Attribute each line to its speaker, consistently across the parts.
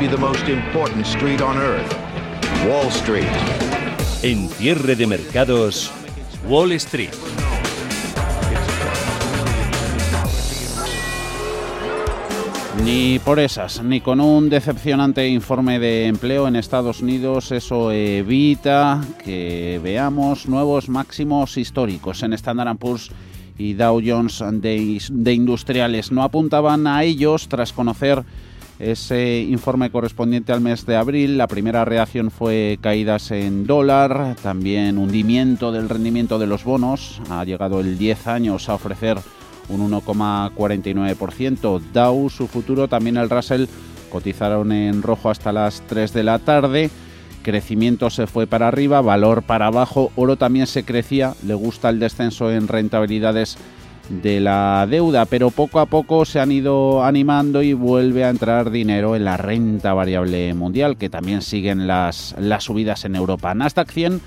Speaker 1: Be the most important street on earth, Wall Street.
Speaker 2: En cierre de mercados, Wall Street.
Speaker 3: Ni por esas, ni con un decepcionante informe de empleo en Estados Unidos, eso evita que veamos nuevos máximos históricos en Standard Poor's y Dow Jones de, de industriales. No apuntaban a ellos tras conocer ese informe correspondiente al mes de abril. La primera reacción fue caídas en dólar, también hundimiento del rendimiento de los bonos. Ha llegado el 10 años a ofrecer un 1,49%. Dow, su futuro, también el Russell cotizaron en rojo hasta las 3 de la tarde. Crecimiento se fue para arriba, valor para abajo, oro también se crecía, le gusta el descenso en rentabilidades de la deuda, pero poco a poco se han ido animando y vuelve a entrar dinero en la renta variable mundial, que también siguen las, las subidas en Europa. Nasdaq 100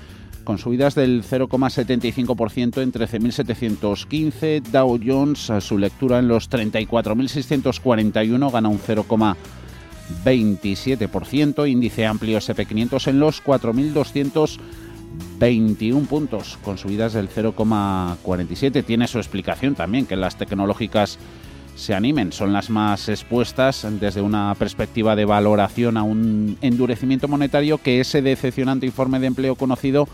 Speaker 3: con subidas del 0,75% en 13.715. Dow Jones, su lectura en los 34.641, gana un 0,27%. Índice amplio SP500 en los 4.221 puntos, con subidas del 0,47. Tiene su explicación también, que las tecnológicas se animen, son las más expuestas desde una perspectiva de valoración a un endurecimiento monetario que ese decepcionante informe de empleo conocido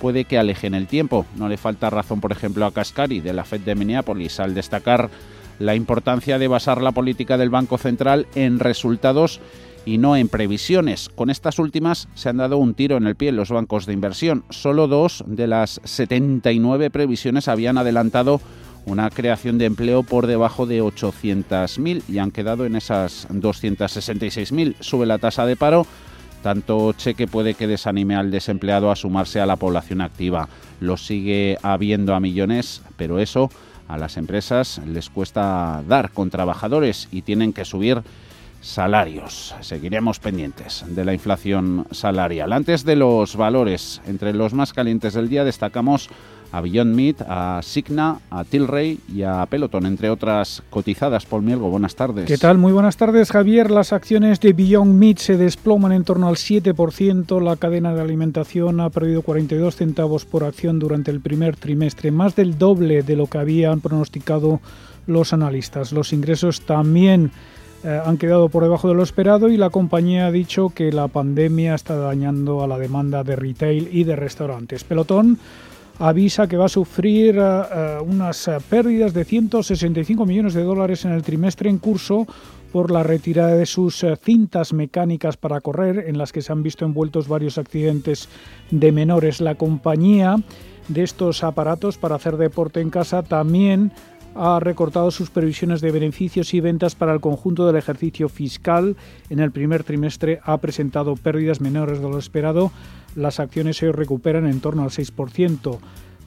Speaker 3: puede que aleje en el tiempo. No le falta razón, por ejemplo, a Cascari de la Fed de Minneapolis al destacar la importancia de basar la política del Banco Central en resultados y no en previsiones. Con estas últimas se han dado un tiro en el pie en los bancos de inversión. Solo dos de las 79 previsiones habían adelantado una creación de empleo por debajo de 800.000 y han quedado en esas 266.000. Sube la tasa de paro. Tanto cheque puede que desanime al desempleado a sumarse a la población activa. Lo sigue habiendo a millones, pero eso a las empresas les cuesta dar con trabajadores y tienen que subir salarios. Seguiremos pendientes de la inflación salarial. Antes de los valores, entre los más calientes del día destacamos a Beyond Meat, a Signa, a Tilray y a Peloton, entre otras cotizadas. Paul Mielgo, buenas tardes.
Speaker 4: ¿Qué tal? Muy buenas tardes, Javier. Las acciones de Beyond Meat se desploman en torno al 7%. La cadena de alimentación ha perdido 42 centavos por acción durante el primer trimestre, más del doble de lo que habían pronosticado los analistas. Los ingresos también eh, han quedado por debajo de lo esperado y la compañía ha dicho que la pandemia está dañando a la demanda de retail y de restaurantes. Pelotón avisa que va a sufrir eh, eh, unas pérdidas de 165 millones de dólares en el trimestre en curso por la retirada de sus cintas mecánicas para correr, en las que se han visto envueltos varios accidentes de menores. La compañía de estos aparatos para hacer deporte en casa también ha recortado sus previsiones de beneficios y ventas para el conjunto del ejercicio fiscal. En el primer trimestre ha presentado pérdidas menores de lo esperado. Las acciones se recuperan en torno al 6%.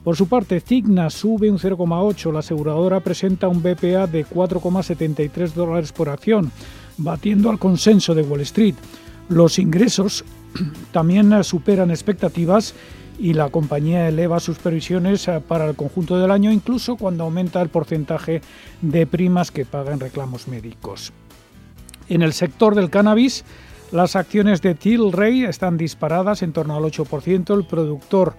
Speaker 4: Por su parte, Cigna sube un 0,8. La aseguradora presenta un BPA de 4,73 dólares por acción, batiendo al consenso de Wall Street. Los ingresos también superan expectativas y la compañía eleva sus previsiones eh, para el conjunto del año, incluso cuando aumenta el porcentaje de primas que pagan reclamos médicos. En el sector del cannabis, las acciones de Tilray están disparadas en torno al 8%. El productor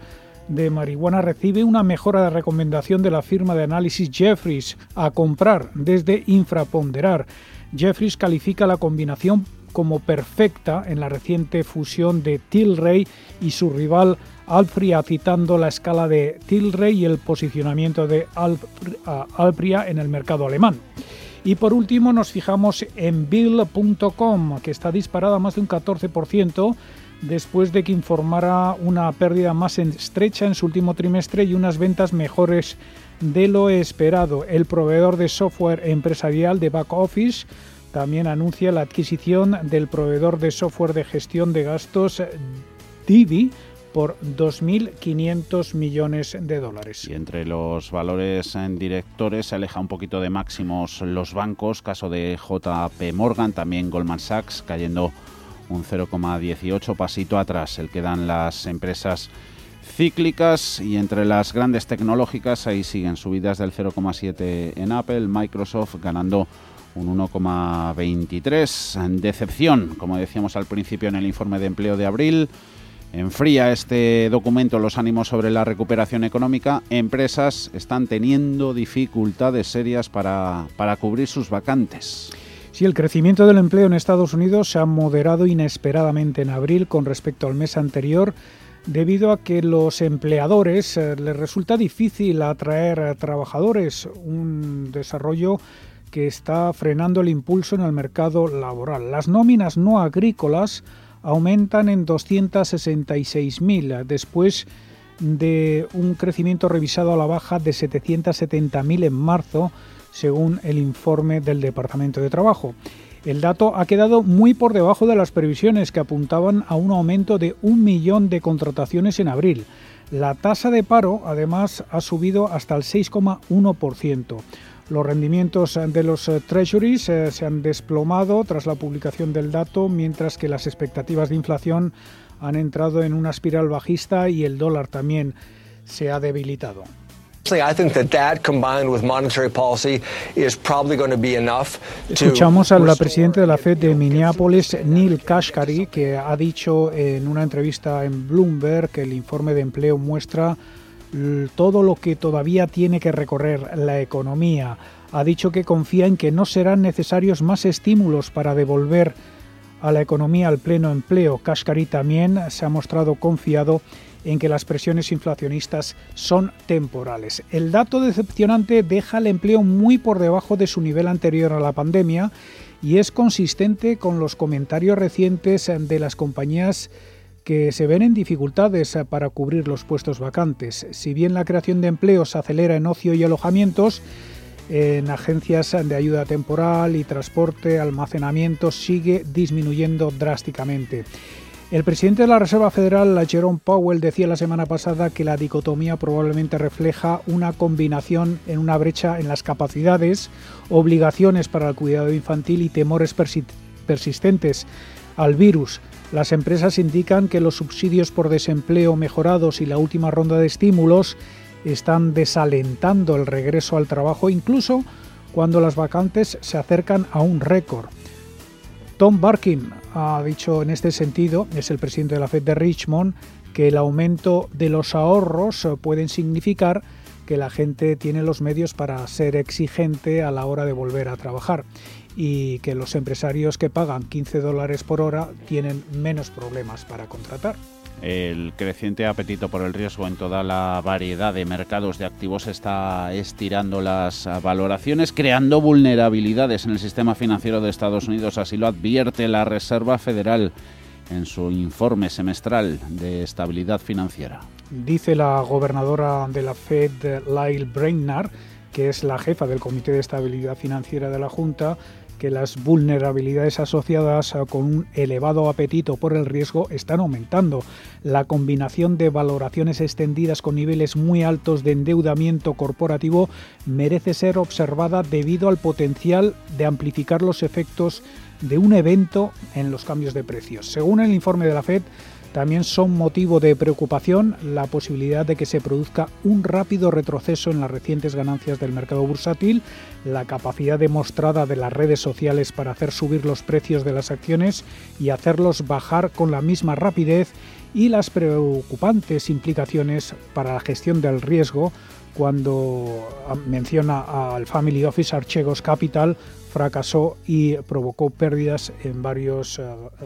Speaker 4: de marihuana recibe una mejora de recomendación de la firma de análisis Jeffries a comprar desde infraponderar. Jeffries califica la combinación como perfecta en la reciente fusión de Tilray y su rival Alpria, citando la escala de Tilray y el posicionamiento de Alpria en el mercado alemán. Y por último nos fijamos en Bill.com, que está disparada más de un 14% después de que informara una pérdida más estrecha en su último trimestre y unas ventas mejores de lo esperado. El proveedor de software empresarial de back office también anuncia la adquisición del proveedor de software de gestión de gastos Divi por 2.500 millones de dólares.
Speaker 3: Y entre los valores en directores se aleja un poquito de máximos los bancos, caso de JP Morgan, también Goldman Sachs, cayendo un 0,18 pasito atrás, el que dan las empresas cíclicas y entre las grandes tecnológicas ahí siguen subidas del 0,7 en Apple, Microsoft ganando un 1,23. Decepción, como decíamos al principio en el informe de empleo de abril, enfría este documento los ánimos sobre la recuperación económica. Empresas están teniendo dificultades serias para, para cubrir sus vacantes.
Speaker 4: Sí, el crecimiento del empleo en Estados Unidos se ha moderado inesperadamente en abril con respecto al mes anterior debido a que los empleadores eh, les resulta difícil atraer trabajadores, un desarrollo que está frenando el impulso en el mercado laboral. Las nóminas no agrícolas aumentan en 266.000 después de un crecimiento revisado a la baja de 770.000 en marzo, según el informe del Departamento de Trabajo. El dato ha quedado muy por debajo de las previsiones que apuntaban a un aumento de un millón de contrataciones en abril. La tasa de paro, además, ha subido hasta el 6,1%. Los rendimientos de los eh, treasuries eh, se han desplomado tras la publicación del dato, mientras que las expectativas de inflación han entrado en una espiral bajista y el dólar también se ha debilitado. Escuchamos a la presidenta de la Fed de Minneapolis, Neil Kashkari, que ha dicho en una entrevista en Bloomberg que el informe de empleo muestra todo lo que todavía tiene que recorrer la economía. Ha dicho que confía en que no serán necesarios más estímulos para devolver a la economía al pleno empleo. Kashkari también se ha mostrado confiado en que las presiones inflacionistas son temporales. El dato decepcionante deja el empleo muy por debajo de su nivel anterior a la pandemia y es consistente con los comentarios recientes de las compañías que se ven en dificultades para cubrir los puestos vacantes. Si bien la creación de empleos acelera en ocio y alojamientos, en agencias de ayuda temporal y transporte, almacenamiento sigue disminuyendo drásticamente. El presidente de la Reserva Federal, Jerome Powell, decía la semana pasada que la dicotomía probablemente refleja una combinación en una brecha en las capacidades, obligaciones para el cuidado infantil y temores persistentes al virus. Las empresas indican que los subsidios por desempleo mejorados y la última ronda de estímulos están desalentando el regreso al trabajo incluso cuando las vacantes se acercan a un récord. Tom Barkin ha dicho en este sentido, es el presidente de la Fed de Richmond, que el aumento de los ahorros pueden significar que la gente tiene los medios para ser exigente a la hora de volver a trabajar y que los empresarios que pagan 15 dólares por hora tienen menos problemas para contratar.
Speaker 3: El creciente apetito por el riesgo en toda la variedad de mercados de activos está estirando las valoraciones, creando vulnerabilidades en el sistema financiero de Estados Unidos. Así lo advierte la Reserva Federal en su informe semestral de estabilidad financiera.
Speaker 4: Dice la gobernadora de la Fed, Lyle Brainard, que es la jefa del Comité de Estabilidad Financiera de la Junta, que las vulnerabilidades asociadas con un elevado apetito por el riesgo están aumentando. La combinación de valoraciones extendidas con niveles muy altos de endeudamiento corporativo merece ser observada debido al potencial de amplificar los efectos de un evento en los cambios de precios. Según el informe de la Fed, también son motivo de preocupación la posibilidad de que se produzca un rápido retroceso en las recientes ganancias del mercado bursátil, la capacidad demostrada de las redes sociales para hacer subir los precios de las acciones y hacerlos bajar con la misma rapidez y las preocupantes implicaciones para la gestión del riesgo cuando menciona al Family Office Archegos Capital fracasó y provocó pérdidas en varios eh, eh,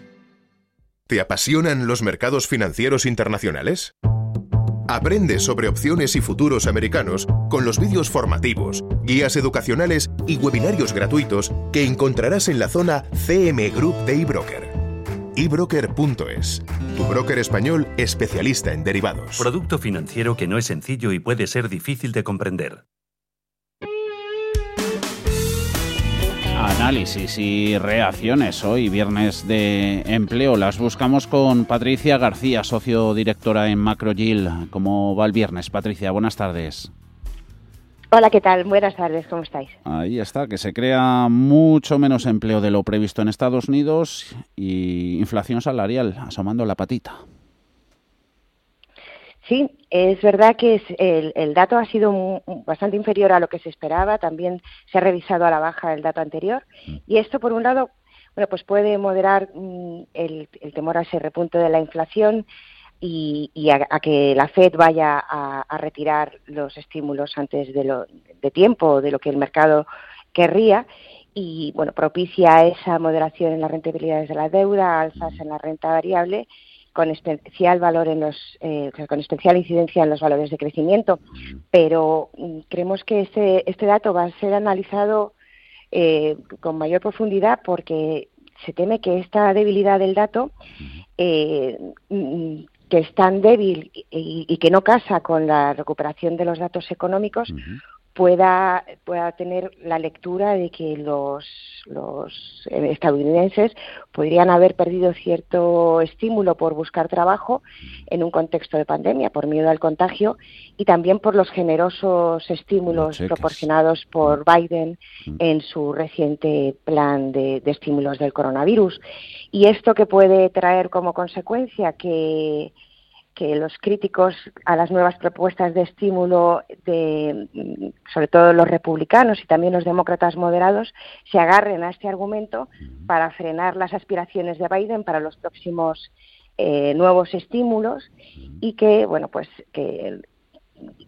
Speaker 5: ¿Te apasionan los mercados financieros internacionales? Aprende sobre opciones y futuros americanos con los vídeos formativos, guías educacionales y webinarios gratuitos que encontrarás en la zona CM Group de eBroker. eBroker.es, tu broker español especialista en derivados.
Speaker 2: Producto financiero que no es sencillo y puede ser difícil de comprender.
Speaker 3: Análisis y reacciones hoy, viernes de empleo. Las buscamos con Patricia García, socio directora en MacroGil. ¿Cómo va el viernes, Patricia? Buenas tardes.
Speaker 6: Hola, ¿qué tal? Buenas tardes, ¿cómo estáis?
Speaker 3: Ahí está, que se crea mucho menos empleo de lo previsto en Estados Unidos y inflación salarial asomando la patita.
Speaker 6: Sí, es verdad que el, dato ha sido bastante inferior a lo que se esperaba. También se ha revisado a la baja el dato anterior. Mm. Y esto, por un lado, bueno, pues puede moderar mm, el, temor a ese repunte de la inflación y, a, que la Fed vaya a, retirar los estímulos antes de, lo, de tiempo, de lo que el mercado querría y bueno propicia esa moderación en las rentabilidades de la deuda, alzas en la renta variable con especial valor en los eh, con especial incidencia en los valores de crecimiento pero mm, creemos que este este dato va a ser analizado eh, con mayor profundidad porque se teme que esta debilidad del dato eh, mm, que es tan débil y, que no casa con la recuperación de los datos económicos pueda, pueda tener la lectura de que los, los estadounidenses podrían haber perdido cierto estímulo por buscar trabajo en un contexto de pandemia, por miedo al contagio y también por los generosos estímulos proporcionados por mm. Biden en su reciente plan de, de estímulos del coronavirus. Y esto que puede traer como consecuencia que que los críticos a las nuevas propuestas de estímulo, de, sobre todo los republicanos y también los demócratas moderados, se agarren a este argumento para frenar las aspiraciones de Biden para los próximos eh, nuevos estímulos y que, bueno, pues que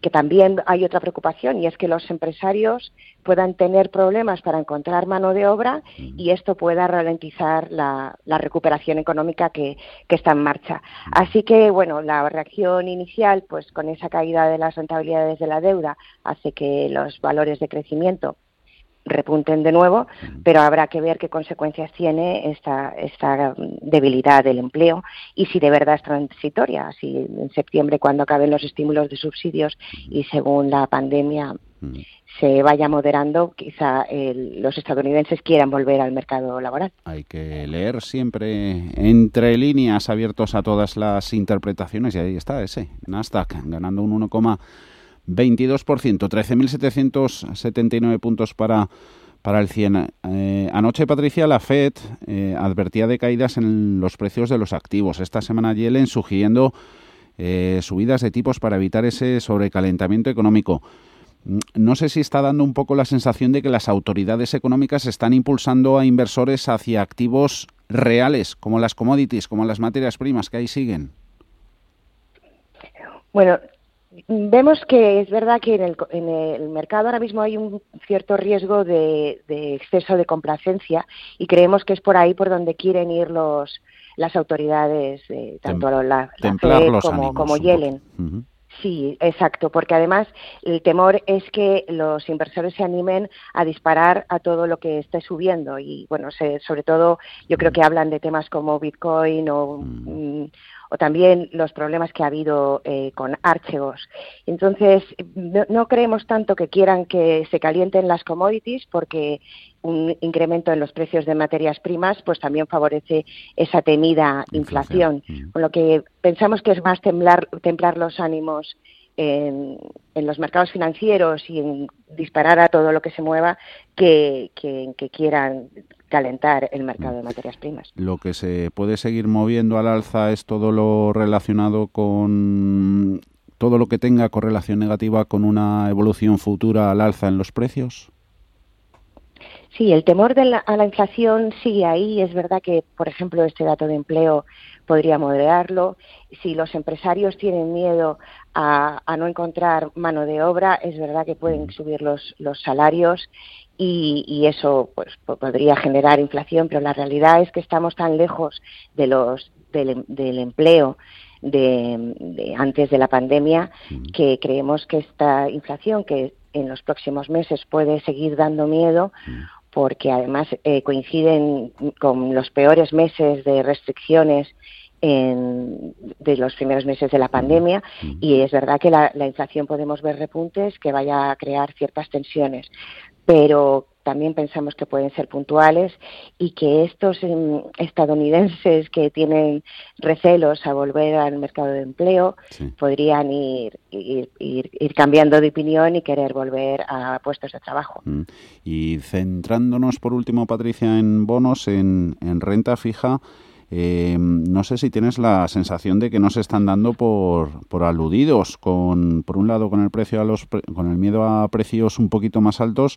Speaker 6: que también hay otra preocupación y es que los empresarios puedan tener problemas para encontrar mano de obra y esto pueda ralentizar la, recuperación económica que, que, está en marcha. Así que, bueno, la reacción inicial, pues con esa caída de las rentabilidades de la deuda, hace que los valores de crecimiento repunten de nuevo, pero habrá que ver qué consecuencias tiene esta, esta debilidad del empleo y si de verdad es transitoria, si en septiembre cuando acaben los estímulos de subsidios y según la pandemia se vaya moderando, quizá los estadounidenses quieran volver al mercado laboral.
Speaker 3: Hay que leer siempre entre líneas abiertos a todas las interpretaciones y ahí está ese Nasdaq ganando un 1, 22%, 13.779 puntos para, para el 100. Eh, anoche, Patricia, la FED eh, advertía de caídas en los precios de los activos. Esta semana Yellen sugiriendo eh, subidas de tipos para evitar ese sobrecalentamiento económico. Mm, no sé si está dando un poco la sensación de que las autoridades económicas están impulsando a inversores hacia activos reales, como las commodities, como las materias primas que ahí siguen.
Speaker 6: Bueno, Vemos que es verdad que en el, en el, mercado ahora mismo hay un cierto riesgo de, exceso de complacencia y creemos que es por ahí por donde quieren ir los las autoridades, eh, tanto la, FED como, como Yellen. Sí, exacto, porque además el temor es que los inversores se animen a disparar a todo lo que esté subiendo y bueno, sobre todo yo creo que hablan de temas como Bitcoin o, mm, o también los problemas que ha habido eh, con Archegos. Entonces, no, creemos tanto que quieran que se calienten las commodities porque un incremento en los precios de materias primas pues también favorece esa temida inflación, con lo que pensamos que es más temblar, templar los ánimos en, los mercados financieros y en disparar a todo lo que se mueva que, que, que quieran calentar el mercado de materias primas.
Speaker 3: Lo que se puede seguir moviendo al alza es todo lo relacionado con todo lo que tenga correlación negativa con una evolución futura al alza en los precios.
Speaker 6: Sí, el temor de la, a la inflación sigue ahí. Es verdad que, por ejemplo, este dato de empleo podría moderarlo. Si los empresarios tienen miedo a, no encontrar mano de obra, es verdad que pueden subir los, los salarios y, eso pues, podría generar inflación, pero la realidad es que estamos tan lejos de los, del, del empleo de, antes de la pandemia que creemos que esta inflación que en los próximos meses puede seguir dando miedo porque además eh, coinciden con los peores meses de restricciones en, de los primeros meses de la pandemia y es verdad que la, la inflación podemos ver repuntes que vaya a crear ciertas tensiones pero también pensamos que pueden ser puntuales y que estos em, estadounidenses que tienen recelos a volver al mercado de empleo podrían ir ir, cambiando de opinión y querer volver a puestos de trabajo. Mm.
Speaker 3: Y centrándonos por último, Patricia, en bonos, en, en renta fija, eh, no sé si tienes la sensación de que no se están dando por, por aludidos, con, por un lado con el precio a los con el miedo a precios un poquito más altos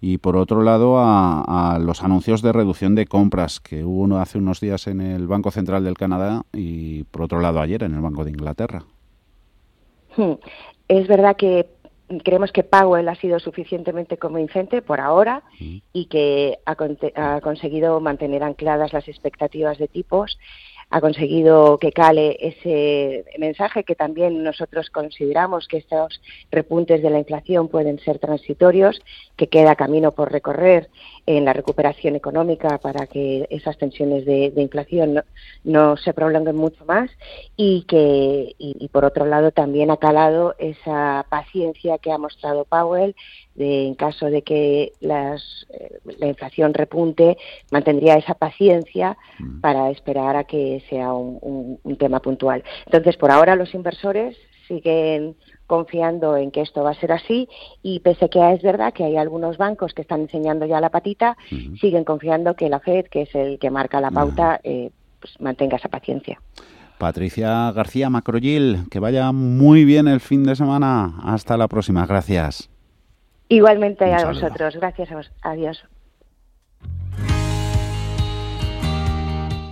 Speaker 3: y por otro lado a, los anuncios de reducción de compras que hubo hace unos días en el Banco Central del Canadá y por otro lado ayer en el Banco de Inglaterra.
Speaker 6: Hmm. Es verdad que creemos que Powell ha sido suficientemente convincente por ahora mm. y que ha, conseguido mantener ancladas las expectativas de tipos ha conseguido que cale ese mensaje que también nosotros consideramos que estos repuntes de la inflación pueden ser transitorios, que queda camino por recorrer en la recuperación económica para que esas tensiones de, inflación no, se prolonguen mucho más y que y, por otro lado también ha calado esa paciencia que ha mostrado Powell de, en caso de que las, eh, la inflación repunte mantendría esa paciencia mm. para esperar a que sea un, un tema puntual. Entonces, por ahora los inversores siguen confiando en que esto va a ser así y pese a que es verdad que hay algunos bancos que están enseñando ya la patita, siguen confiando que la Fed, que es el que marca la pauta, eh, pues mantenga esa paciencia.
Speaker 3: Patricia García Macroyil, que vaya muy bien el fin de semana. Hasta la próxima. Gracias.
Speaker 6: Igualmente a vosotros. Gracias a vos. Adiós.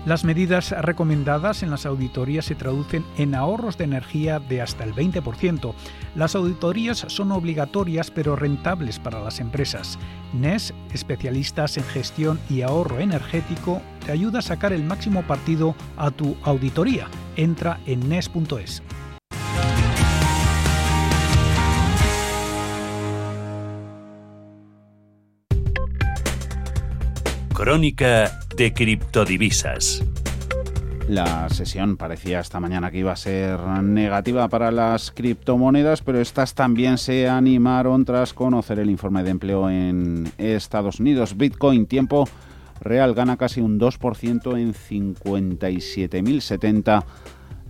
Speaker 4: Las medidas recomendadas en las auditorías se traducen en ahorros de energía de hasta el 20%. Las auditorías son obligatorias pero rentables para las empresas. NES, especialistas en gestión y ahorro energético, te ayuda a sacar el máximo partido a tu auditoría. Entra en NES.es.
Speaker 2: Crónica de criptodivisas.
Speaker 3: La sesión parecía esta mañana que iba a ser negativa para las criptomonedas, pero estas también se animaron tras conocer el informe de empleo en Estados Unidos. Bitcoin, tiempo real, gana casi un 2% en 57.070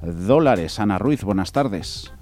Speaker 3: dólares. Ana Ruiz, buenas tardes.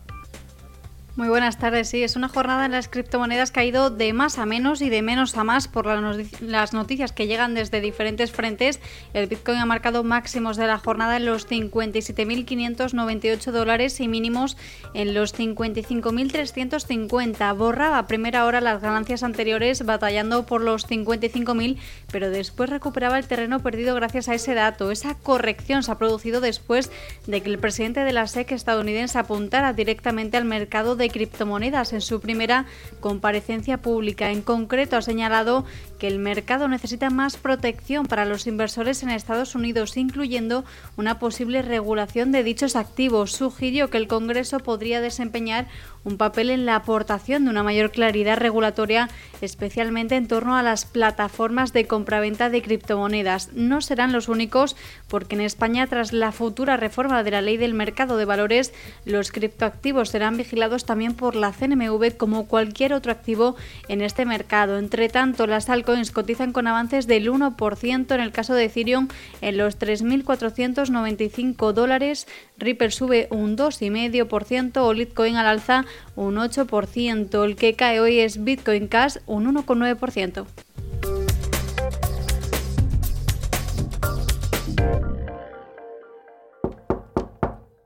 Speaker 7: Muy buenas tardes. Sí, es una jornada en las criptomonedas que ha ido de más a menos y de menos a más por las noticias que llegan desde diferentes frentes. El Bitcoin ha marcado máximos de la jornada en los 57.598 dólares y mínimos en los 55.350. Borra a primera hora las ganancias anteriores batallando por los 55.000, pero después recuperaba el terreno perdido gracias a ese dato. Esa corrección se ha producido después de que el presidente de la SEC estadounidense apuntara directamente al mercado de criptomonedas en su primera comparecencia pública. En concreto, ha señalado que el mercado necesita más protección para los inversores en Estados Unidos, incluyendo una posible regulación de dichos activos. Sugirió que el Congreso podría desempeñar un papel en la aportación de una mayor claridad regulatoria, especialmente en torno a las plataformas de compraventa de criptomonedas. No serán los únicos, porque en España, tras la futura reforma de la ley del mercado de valores, los criptoactivos serán vigilados también por la CNMV como cualquier otro activo en este mercado. Entre tanto, las altcoins cotizan con avances del 1% en el caso de Ethereum en los 3.495 dólares, Ripple sube un 2,5% o Litecoin al alza un 8%. El que cae hoy es Bitcoin Cash un 1,9%.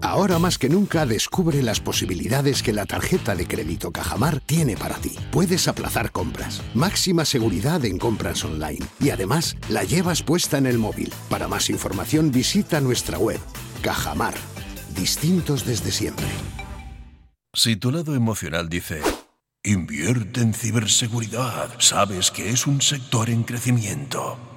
Speaker 8: Ahora más que nunca descubre las posibilidades que la tarjeta de crédito Cajamar tiene para ti. Puedes aplazar compras, máxima seguridad en compras online y además la llevas puesta en el móvil. Para más información visita nuestra web. Cajamar. Distintos desde siempre.
Speaker 9: Si tu lado emocional dice, invierte en ciberseguridad, sabes que es un sector en crecimiento.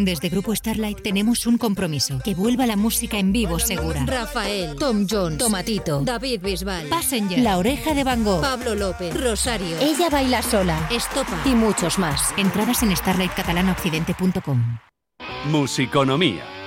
Speaker 10: Desde Grupo Starlight tenemos un compromiso, que vuelva la música en vivo segura.
Speaker 11: Rafael, Tom Jones, Tomatito, David Bisbal,
Speaker 10: Passenger, La Oreja de Van Gogh,
Speaker 11: Pablo López, Rosario,
Speaker 10: Ella Baila Sola,
Speaker 11: Estopa
Speaker 10: y muchos más. Entradas en starlightcatalanaoccidente.com.
Speaker 2: Musiconomía,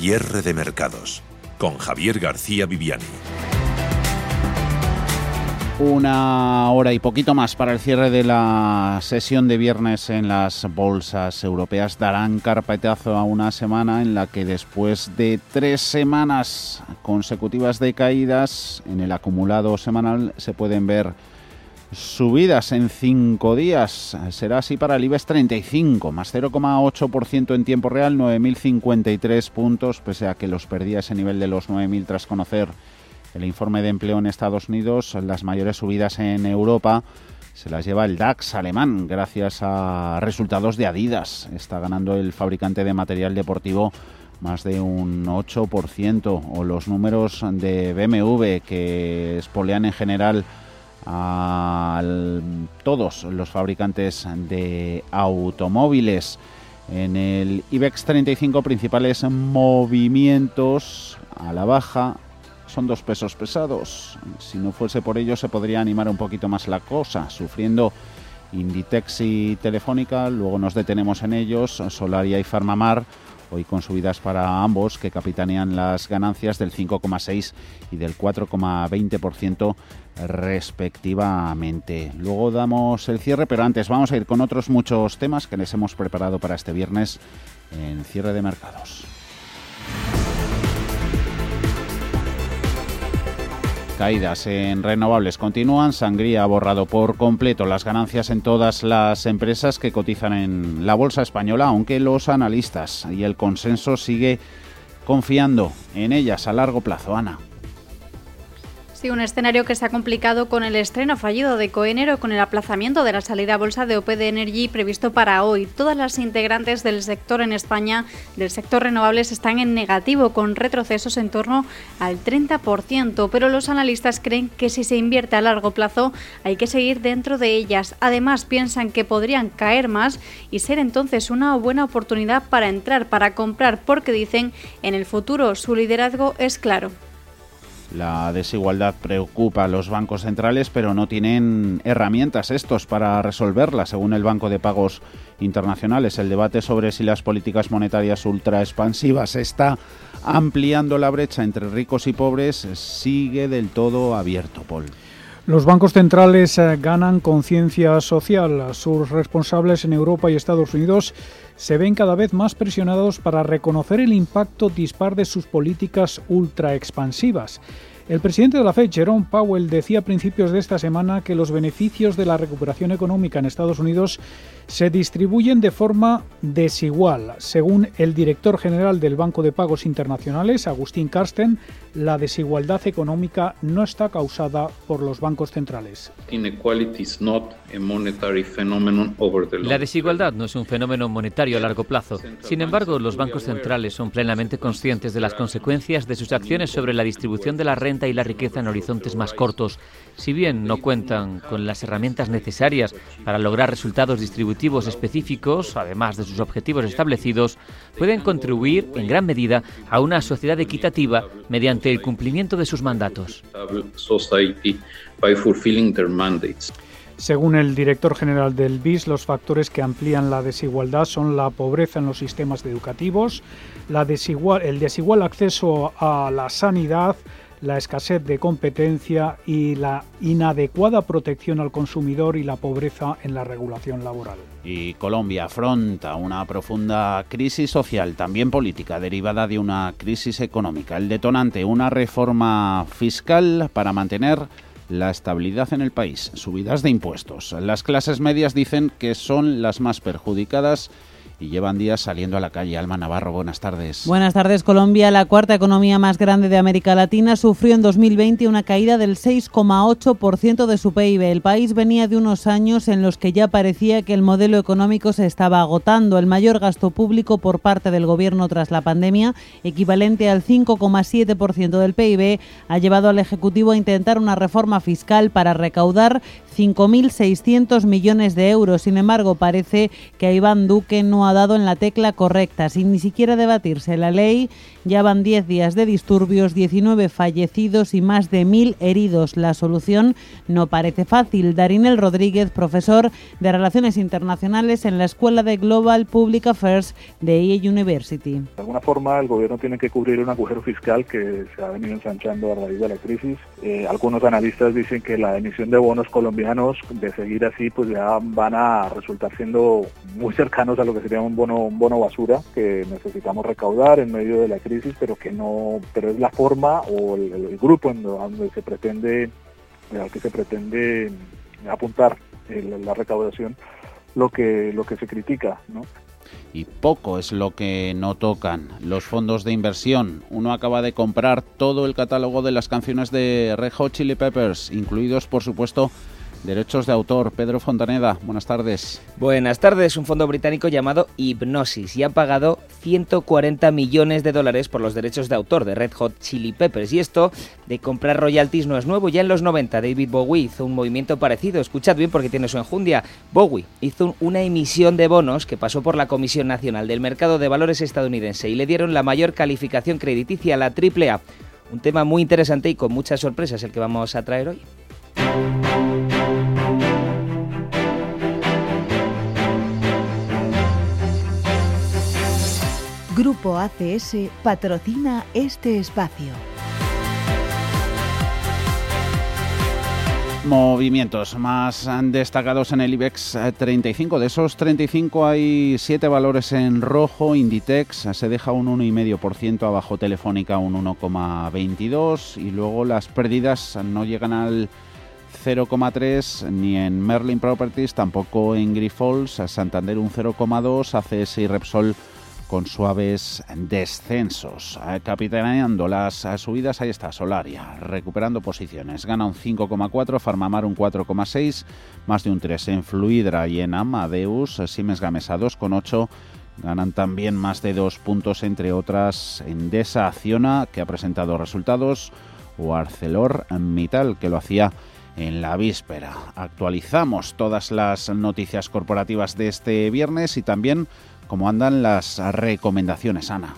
Speaker 12: Cierre de mercados con Javier García Viviani.
Speaker 3: Una hora y poquito más para el cierre de la sesión de viernes en las bolsas europeas darán carpetazo a una semana en la que después de tres semanas consecutivas de caídas en el acumulado semanal se pueden ver subidas en cinco días. Será así para el IBEX 35, más 0,8% en tiempo real, 9.053 puntos, pese a que los perdía ese nivel de los 9.000 tras conocer el informe de empleo en Estados Unidos. Las mayores subidas en Europa se las lleva el DAX alemán, gracias a resultados de Adidas. Está ganando el fabricante de material deportivo más de un 8%, o los números de BMW que espolean en general a todos los fabricantes de automóviles. En el IBEX 35 principales movimientos a la baja son dos pesos pesados. Si no fuese por ello se podría animar un poquito más la cosa, sufriendo Inditex y Telefónica, luego nos detenemos en ellos, Solaria y Farmamar hoy con subidas para ambos que capitanean las ganancias del 5,6 y del 4,20% respectivamente. Luego damos el cierre, pero antes vamos a ir con otros muchos temas que les hemos preparado para este viernes en cierre de mercados. Caídas en renovables continúan. Sangría ha borrado por completo las ganancias en todas las empresas que cotizan en la bolsa española, aunque los analistas y el consenso sigue confiando en ellas a largo plazo. Ana.
Speaker 7: Sí, un escenario que se ha complicado con el estreno fallido de Coenero con el aplazamiento de la salida a bolsa de OPD Energy previsto para hoy. Todas las integrantes del sector en España, del sector renovables, están en negativo con retrocesos en torno al 30%, pero los analistas creen que si se invierte a largo plazo hay que seguir dentro de ellas. Además, piensan que podrían caer más y ser entonces una buena oportunidad para entrar, para comprar, porque dicen en el futuro su liderazgo es claro.
Speaker 3: La desigualdad preocupa a los bancos centrales, pero no tienen herramientas estos para resolverla, según el Banco de Pagos Internacionales. El debate sobre si las políticas monetarias ultra expansivas está ampliando la brecha entre ricos y pobres sigue del todo abierto, Paul.
Speaker 4: Los bancos centrales eh, ganan conciencia social. Sus responsables en Europa y Estados Unidos se ven cada vez más presionados para reconocer el impacto dispar de sus políticas ultra expansivas. El presidente de la Fed, Jerome Powell, decía a principios de esta semana que los beneficios de la recuperación económica en Estados Unidos se distribuyen de forma desigual. Según el director general del Banco de Pagos Internacionales, Agustín Karsten, la desigualdad económica no está causada por los bancos centrales.
Speaker 13: La desigualdad no es un fenómeno monetario a largo plazo. Sin embargo, los bancos centrales son plenamente conscientes de las consecuencias de sus acciones sobre la distribución de la renta y la riqueza en horizontes más cortos. Si bien no cuentan con las herramientas necesarias para lograr resultados distributivos específicos, además de sus objetivos establecidos, pueden contribuir en gran medida a una sociedad equitativa mediante el cumplimiento de sus mandatos.
Speaker 4: Según el director general del BIS, los factores que amplían la desigualdad son la pobreza en los sistemas educativos, el desigual acceso a la sanidad, la escasez de competencia y la inadecuada protección al consumidor y la pobreza en la regulación laboral.
Speaker 3: Y Colombia afronta una profunda crisis social, también política, derivada de una crisis económica. El detonante, una reforma fiscal para mantener la estabilidad en el país, subidas de impuestos. Las clases medias dicen que son las más perjudicadas y llevan días saliendo a la calle. Alma Navarro, buenas tardes.
Speaker 14: Buenas tardes. Colombia, la cuarta economía más grande de América Latina, sufrió en 2020 una caída del 6,8% de su PIB. El país venía de unos años en los que ya parecía que el modelo económico se estaba agotando. El mayor gasto público por parte del gobierno tras la pandemia, equivalente al 5,7% del PIB, ha llevado al Ejecutivo a intentar una reforma fiscal para recaudar 5.600 millones de euros. Sin embargo, parece que a Iván Duque no ha dado en la tecla correcta. Sin ni siquiera debatirse la ley, ya van 10 días de disturbios, 19 fallecidos y más de 1.000 heridos. La solución no parece fácil. Darinel Rodríguez, profesor de Relaciones Internacionales en la Escuela de Global Public Affairs de EA University.
Speaker 15: De alguna forma, el gobierno tiene que cubrir un agujero fiscal que se ha venido ensanchando a raíz de la crisis. Eh, algunos analistas dicen que la emisión de bonos colombianos, de seguir así, pues ya van a resultar siendo muy cercanos a lo que sería un bono, un bono basura que necesitamos recaudar en medio de la crisis, pero que no, pero es la forma o el, grupo en donde se pretende, al que se pretende apuntar la recaudación, lo que, lo que se critica, ¿no?
Speaker 3: y poco es lo que no tocan los fondos de inversión. Uno acaba de comprar todo el catálogo de las canciones de Red Hot Chili Peppers, incluidos por supuesto Derechos de autor, Pedro Fontaneda, buenas tardes.
Speaker 16: Buenas tardes, un fondo británico llamado Hypnosis y ha pagado 140 millones de dólares por los derechos de autor de Red Hot Chili Peppers. Y esto de comprar royalties no es nuevo, ya en los 90 David Bowie hizo un movimiento parecido, escuchad bien porque tiene su enjundia. Bowie hizo una emisión de bonos que pasó por la Comisión Nacional del Mercado de Valores estadounidense y le dieron la mayor calificación crediticia, la AAA. Un tema muy interesante y con muchas sorpresas el que vamos a traer hoy.
Speaker 17: Grupo ACS patrocina este espacio.
Speaker 3: Movimientos más destacados en el IBEX 35. De esos 35 hay 7 valores en rojo. Inditex se deja un 1,5% abajo Telefónica un 1,22 y luego las pérdidas no llegan al 0,3 ni en Merlin Properties, tampoco en Grifols, Santander un 0,2, ACS y Repsol con suaves descensos. Eh, capitaneando las eh, subidas, ahí está Solaria, recuperando posiciones. Gana un 5,4, Farmamar un 4,6, más de un 3 en Fluidra y en Amadeus, eh, Siemens Gamesa 2,8. Ganan también más de dos puntos, entre otras, Endesa Acciona, que ha presentado resultados, o Arcelor Mittal, que lo hacía en la víspera. Actualizamos todas las noticias corporativas de este viernes y también cómo andan las recomendaciones, Ana.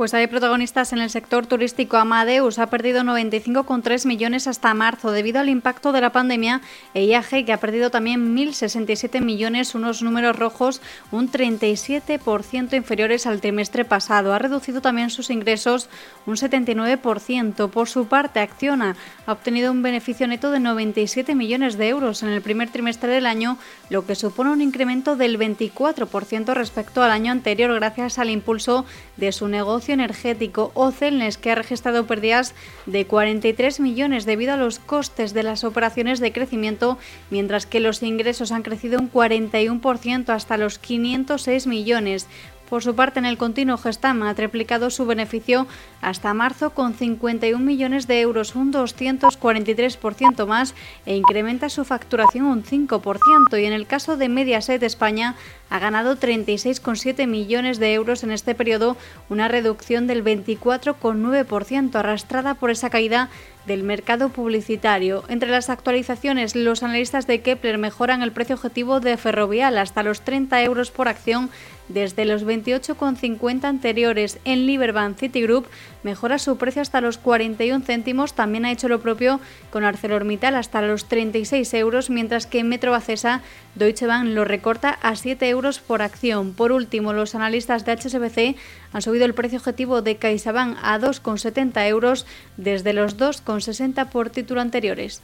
Speaker 7: Pues hay protagonistas en el sector turístico. Amadeus ha perdido 95,3 millones hasta marzo debido al impacto de la pandemia e IAG que ha perdido también 1.067 millones, unos números rojos un 37% inferiores al trimestre pasado. Ha reducido también sus ingresos un 79%. Por su parte, Acciona ha obtenido un beneficio neto de 97 millones de euros en el primer trimestre del año, lo que supone un incremento del 24% respecto al año anterior gracias al impulso de su negocio energético o Celnes, que ha registrado pérdidas de 43 millones debido a los costes de las operaciones de crecimiento, mientras que los ingresos han crecido un 41% hasta los 506 millones. Por su parte, en el continuo Gestam ha triplicado su beneficio hasta marzo con 51 millones de euros, un 243% más, e incrementa su facturación un 5%. Y en el caso de Mediaset España, ha ganado 36,7 millones de euros en este periodo, una reducción del 24,9%, arrastrada por esa caída del mercado publicitario. Entre las actualizaciones, los analistas de Kepler mejoran el precio objetivo de Ferrovial hasta los 30 euros por acción desde los 28,50 anteriores. En Liberbank Citigroup mejora su precio hasta los 41 céntimos. También ha hecho lo propio con ArcelorMittal hasta los 36 euros, mientras que en Metrobacesa Deutsche Bank lo recorta a 7 euros por acción. Por último, los analistas de HSBC han subido el precio objetivo de CaixaBank a 2,70 euros desde los 2,60 por título anteriores.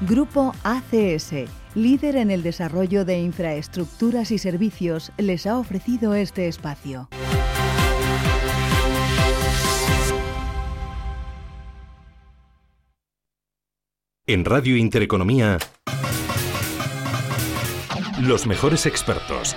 Speaker 17: Grupo ACS, líder en el desarrollo de infraestructuras y servicios, les ha ofrecido este espacio.
Speaker 18: En Radio Intereconomía, los mejores expertos,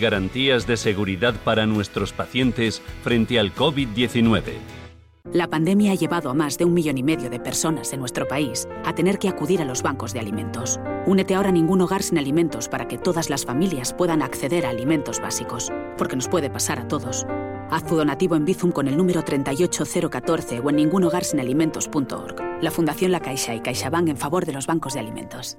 Speaker 2: garantías de seguridad para nuestros pacientes frente al COVID-19.
Speaker 19: La pandemia ha llevado a más de un millón y medio de personas en nuestro país a tener que acudir a los bancos de alimentos. Únete ahora a ningún hogar sin alimentos para que todas las familias puedan acceder a alimentos básicos, porque nos puede pasar a todos. Haz tu donativo en Bizum con el número 38014 o en ningunhogarsinalimentos.org. La Fundación La Caixa y CaixaBank en favor de los bancos de alimentos.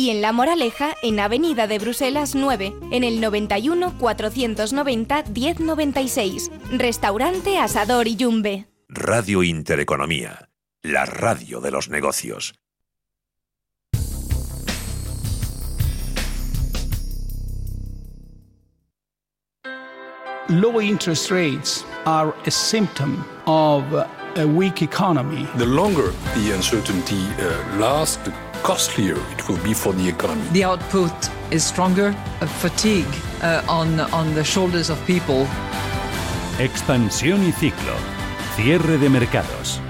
Speaker 20: y en La Moraleja, en Avenida de Bruselas 9, en el 91 490 1096. Restaurante Asador y Yumbe.
Speaker 9: Radio Intereconomía, la radio de los negocios.
Speaker 21: Low interest rates are a symptom of a weak economy.
Speaker 22: The longer the uncertainty uh, lasts, costlier it will be for the economy.
Speaker 23: The output is stronger, a fatigue uh, on, on the shoulders of people.
Speaker 2: Expansión y ciclo. Cierre de mercados.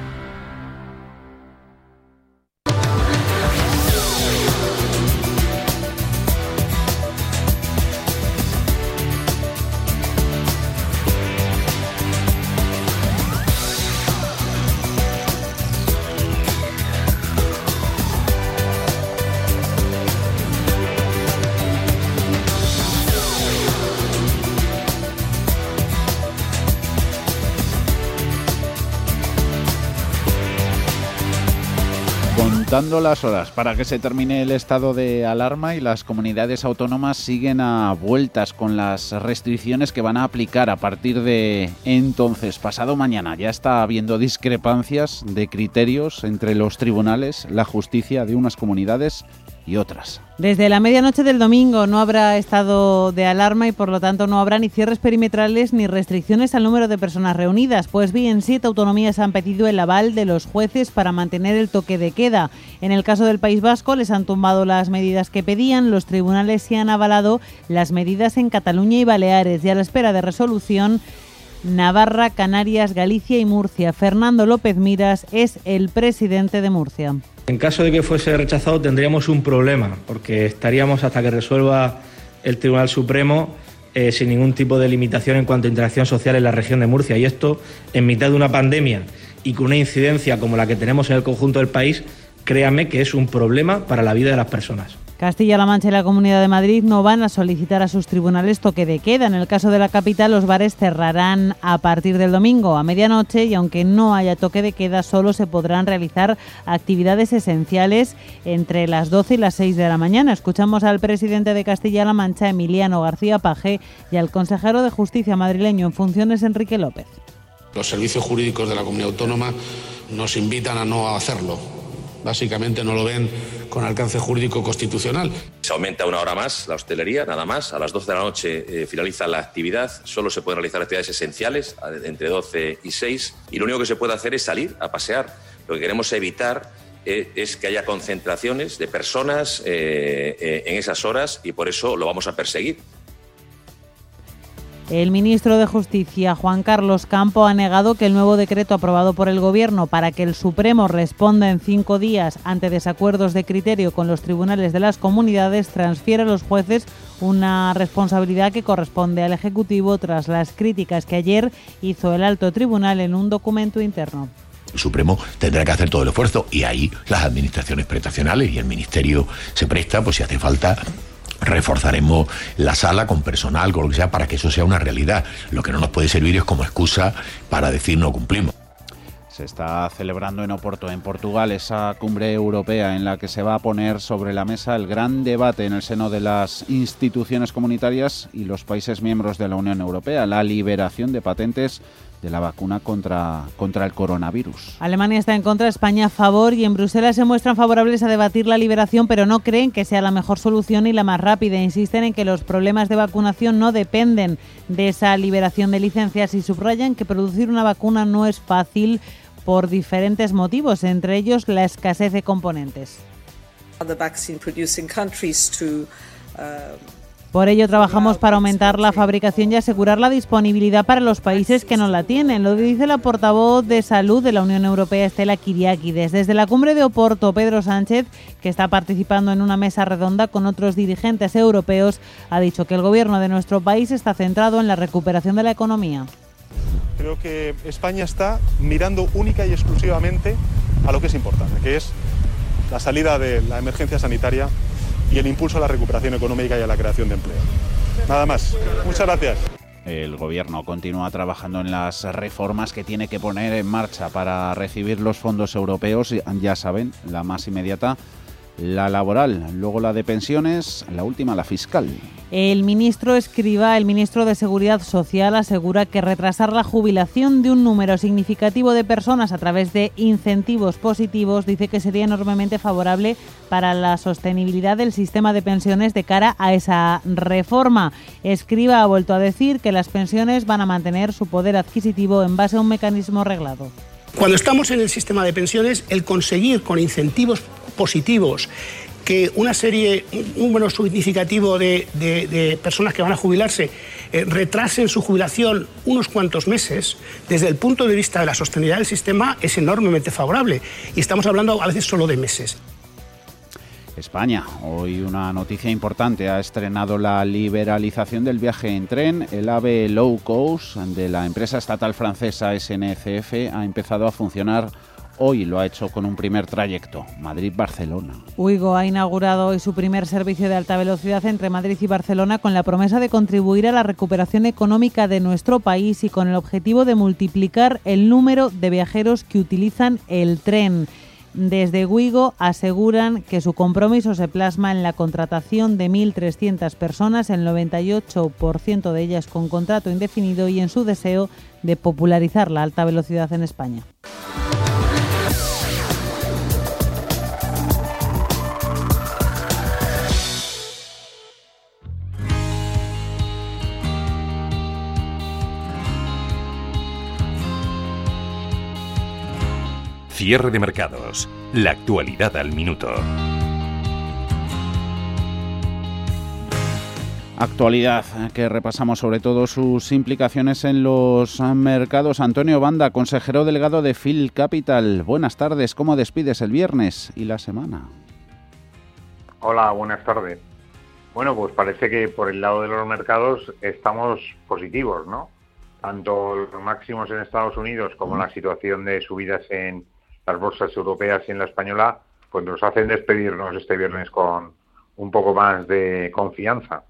Speaker 3: Las horas para que se termine el estado de alarma y las comunidades autónomas siguen a vueltas con las restricciones que van a aplicar a partir de entonces, pasado mañana. Ya está habiendo discrepancias de criterios entre los tribunales, la justicia de unas comunidades y otras.
Speaker 14: Desde la medianoche del domingo no habrá estado de alarma y por lo tanto no habrá ni cierres perimetrales ni restricciones al número de personas reunidas, pues bien, siete autonomías han pedido el aval de los jueces para mantener el toque de queda. En el caso del País Vasco les han tumbado las medidas que pedían, los tribunales se han avalado las medidas en Cataluña y Baleares y a la espera de resolución Navarra, Canarias, Galicia y Murcia. Fernando López Miras es el presidente de Murcia.
Speaker 22: En caso de que fuese rechazado tendríamos un problema, porque estaríamos hasta que resuelva el Tribunal Supremo eh, sin ningún tipo de limitación en cuanto a interacción social en la región de Murcia. Y esto, en mitad de una pandemia y con una incidencia como la que tenemos en el conjunto del país, créame que es un problema para la vida de las personas.
Speaker 14: Castilla-La Mancha y la Comunidad de Madrid no van a solicitar a sus tribunales toque de queda. En el caso de la capital, los bares cerrarán a partir del domingo a medianoche y aunque no haya toque de queda, solo se podrán realizar actividades esenciales entre las 12 y las 6 de la mañana. Escuchamos al presidente de Castilla-La Mancha, Emiliano García Paje, y al consejero de Justicia madrileño en funciones, Enrique López.
Speaker 24: Los servicios jurídicos de la comunidad autónoma nos invitan a no hacerlo Básicamente no lo ven con alcance jurídico constitucional.
Speaker 25: Se aumenta una hora más la hostelería, nada más. A las 12 de la noche eh, finaliza la actividad. Solo se pueden realizar actividades esenciales entre 12 y 6. Y lo único que se puede hacer es salir a pasear. Lo que queremos evitar eh, es que haya concentraciones de personas eh, en esas horas y por eso lo vamos a perseguir.
Speaker 14: El ministro de Justicia, Juan Carlos Campo, ha negado que el nuevo decreto aprobado por el Gobierno para que el Supremo responda en cinco días ante desacuerdos de criterio con los tribunales de las comunidades transfiere a los jueces una responsabilidad que corresponde al Ejecutivo tras las críticas que ayer hizo el alto tribunal en un documento interno.
Speaker 26: El Supremo tendrá que hacer todo el esfuerzo y ahí las administraciones prestacionales y el Ministerio se presta, pues si hace falta, reforzaremos la sala con personal, con lo que sea, para que eso sea una realidad. Lo que no nos puede servir es como excusa para decir no cumplimos.
Speaker 3: Se está celebrando en Oporto, en Portugal, esa cumbre europea en la que se va a poner sobre la mesa el gran debate en el seno de las instituciones comunitarias y los países miembros de la Unión Europea, la liberación de patentes de la vacuna contra, contra el coronavirus.
Speaker 14: Alemania está en contra, España a favor y en Bruselas se muestran favorables a debatir la liberación, pero no creen que sea la mejor solución y la más rápida. Insisten en que los problemas de vacunación no dependen de esa liberación de licencias y subrayan que producir una vacuna no es fácil por diferentes motivos, entre ellos la escasez de componentes. Por ello trabajamos para aumentar la fabricación y asegurar la disponibilidad para los países que no la tienen. Lo dice la portavoz de salud de la Unión Europea, Estela Kiriakides. Desde la cumbre de Oporto, Pedro Sánchez, que está participando en una mesa redonda con otros dirigentes europeos, ha dicho que el gobierno de nuestro país está centrado en la recuperación de la economía.
Speaker 27: Creo que España está mirando única y exclusivamente a lo que es importante, que es la salida de la emergencia sanitaria y el impulso a la recuperación económica y a la creación de empleo. Nada más. Muchas gracias.
Speaker 3: El gobierno continúa trabajando en las reformas que tiene que poner en marcha para recibir los fondos europeos, ya saben, la más inmediata la laboral, luego la de pensiones, la última la fiscal.
Speaker 14: El ministro Escriba, el ministro de Seguridad Social, asegura que retrasar la jubilación de un número significativo de personas a través de incentivos positivos dice que sería enormemente favorable para la sostenibilidad del sistema de pensiones de cara a esa reforma. Escriba ha vuelto a decir que las pensiones van a mantener su poder adquisitivo en base a un mecanismo reglado.
Speaker 28: Cuando estamos en el sistema de pensiones, el conseguir con incentivos positivos que una serie, un número significativo de, personas que van a jubilarse eh, retrasen su jubilación unos cuantos meses, desde el punto de vista de la sostenibilidad del sistema es enormemente favorable. Y estamos hablando a veces solo de meses.
Speaker 3: España. Hoy una noticia importante. Ha estrenado la liberalización del viaje en tren. El AVE Low Cost de la empresa estatal francesa SNCF ha empezado a funcionar Hoy lo ha hecho con un primer trayecto, Madrid-Barcelona.
Speaker 14: Uigo ha inaugurado hoy su primer servicio de alta velocidad entre Madrid y Barcelona con la promesa de contribuir a la recuperación económica de nuestro país y con el objetivo de multiplicar el número de viajeros que utilizan el tren. Desde Guigo aseguran que su compromiso se plasma en la contratación de 1.300 personas, el 98% de ellas con contrato indefinido y en su deseo de popularizar la alta velocidad en España.
Speaker 18: Cierre de mercados. La actualidad al minuto.
Speaker 3: Actualidad que repasamos sobre todo sus implicaciones en los mercados. Antonio Banda, consejero delegado de Phil Capital. Buenas tardes. ¿Cómo despides el viernes y la semana?
Speaker 29: Hola, buenas tardes. Bueno, pues parece que por el lado de los mercados estamos positivos, ¿no? Tanto los máximos en Estados Unidos como la situación de subidas en, las bolsas europeas y en la española, pues nos hacen despedirnos este viernes con un poco más de confianza.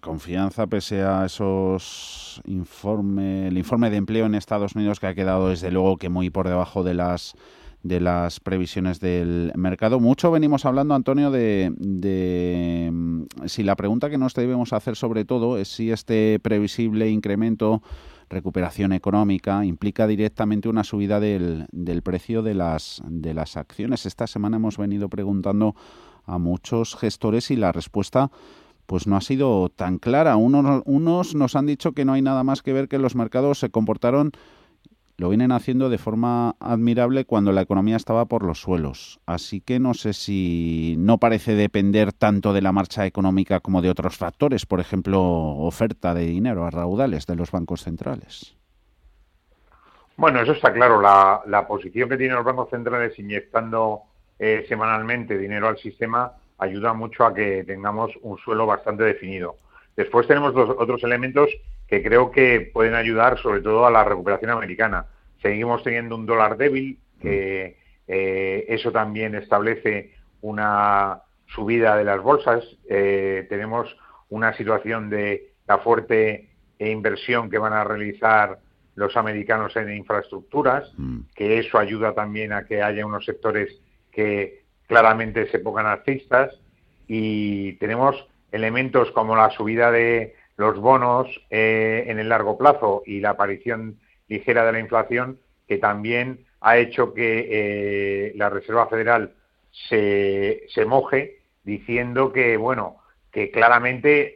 Speaker 3: confianza pese a esos informes, el informe de empleo en Estados Unidos que ha quedado desde luego que muy por debajo de las de las previsiones del mercado. Mucho venimos hablando, Antonio, de, de mm, si la pregunta que nos debemos hacer sobre todo es si este previsible incremento recuperación económica implica directamente una subida del, del precio de las, de las acciones. Esta semana hemos venido preguntando a muchos gestores y la respuesta pues no ha sido tan clara. Unos, unos nos han dicho que no hay nada más que ver que los mercados se comportaron lo vienen haciendo de forma admirable cuando la economía estaba por los suelos. Así que no sé si no parece depender tanto de la marcha económica como de otros factores, por ejemplo, oferta de dinero a raudales de los bancos centrales.
Speaker 29: Bueno, eso está claro. La, posición que tienen los bancos centrales inyectando eh, semanalmente dinero al sistema ayuda mucho a que tengamos un suelo bastante definido. Después tenemos dos, otros elementos que creo que pueden ayudar sobre todo a la recuperación americana. Seguimos teniendo un dólar débil, que eh, eso también establece una subida de las bolsas. Eh, tenemos una situación de la fuerte inversión que van a realizar los americanos en infraestructuras, mm. que eso ayuda también a que haya unos sectores que claramente se pongan alcistas y tenemos elementos como la subida de los bonos eh, en el largo plazo y la aparición ligera de la inflación, que también ha hecho que eh, la Reserva Federal se, se, moje diciendo que, bueno, que claramente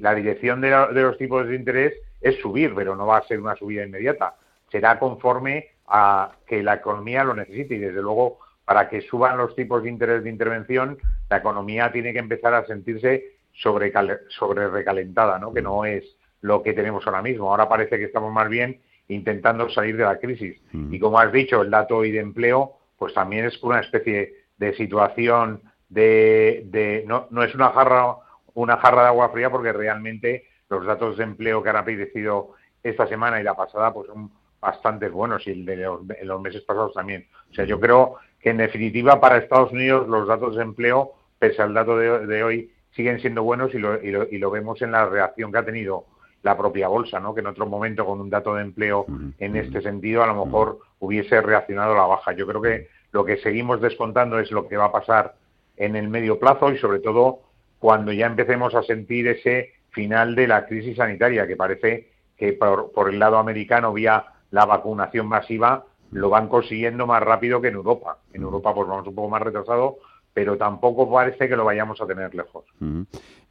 Speaker 29: la dirección de, de, los tipos de interés es subir, pero no va a ser una subida inmediata. Será conforme a que la economía lo necesite y, desde luego, para que suban los tipos de interés de intervención, la economía tiene que empezar a sentirse sobre, sobre recalentada, ¿no? que no es lo que tenemos ahora mismo. Ahora parece que estamos más bien intentando salir de la crisis. Mm. Y como has dicho, el dato hoy de empleo, pues también es una especie de situación de, de no, no es una jarra una jarra de agua fría porque realmente los datos de empleo que han aparecido esta semana y la pasada pues son bastante buenos y el de los, meses pasados también. O sea, yo creo que en definitiva para Estados Unidos los datos de empleo, pese al dato de hoy, siguen siendo buenos y lo, y lo, vemos en la reacción que ha tenido la propia bolsa, ¿no? que en otro momento con un dato de empleo en este sentido a lo mejor hubiese reaccionado a la baja. Yo creo que lo que seguimos descontando es lo que va a pasar en el medio plazo y sobre todo cuando ya empecemos a sentir ese final de la crisis sanitaria, que parece que por, por el lado americano vía la vacunación masiva lo van consiguiendo más rápido que en Europa. En Europa pues vamos un poco más retrasado, pero tampoco parece que lo vayamos a tener lejos.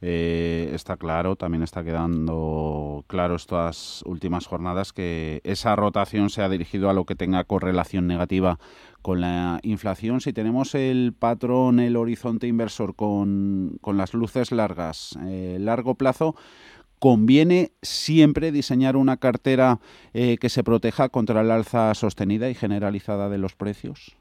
Speaker 3: Eh, está claro, también está quedando claro estas últimas jornadas que esa rotación se ha dirigido a lo que tenga correlación negativa con la inflación. Si tenemos el patrón, el horizonte inversor con, las luces largas, eh, largo plazo, conviene siempre diseñar una cartera eh, que se proteja contra la alza sostenida y generalizada de los precios.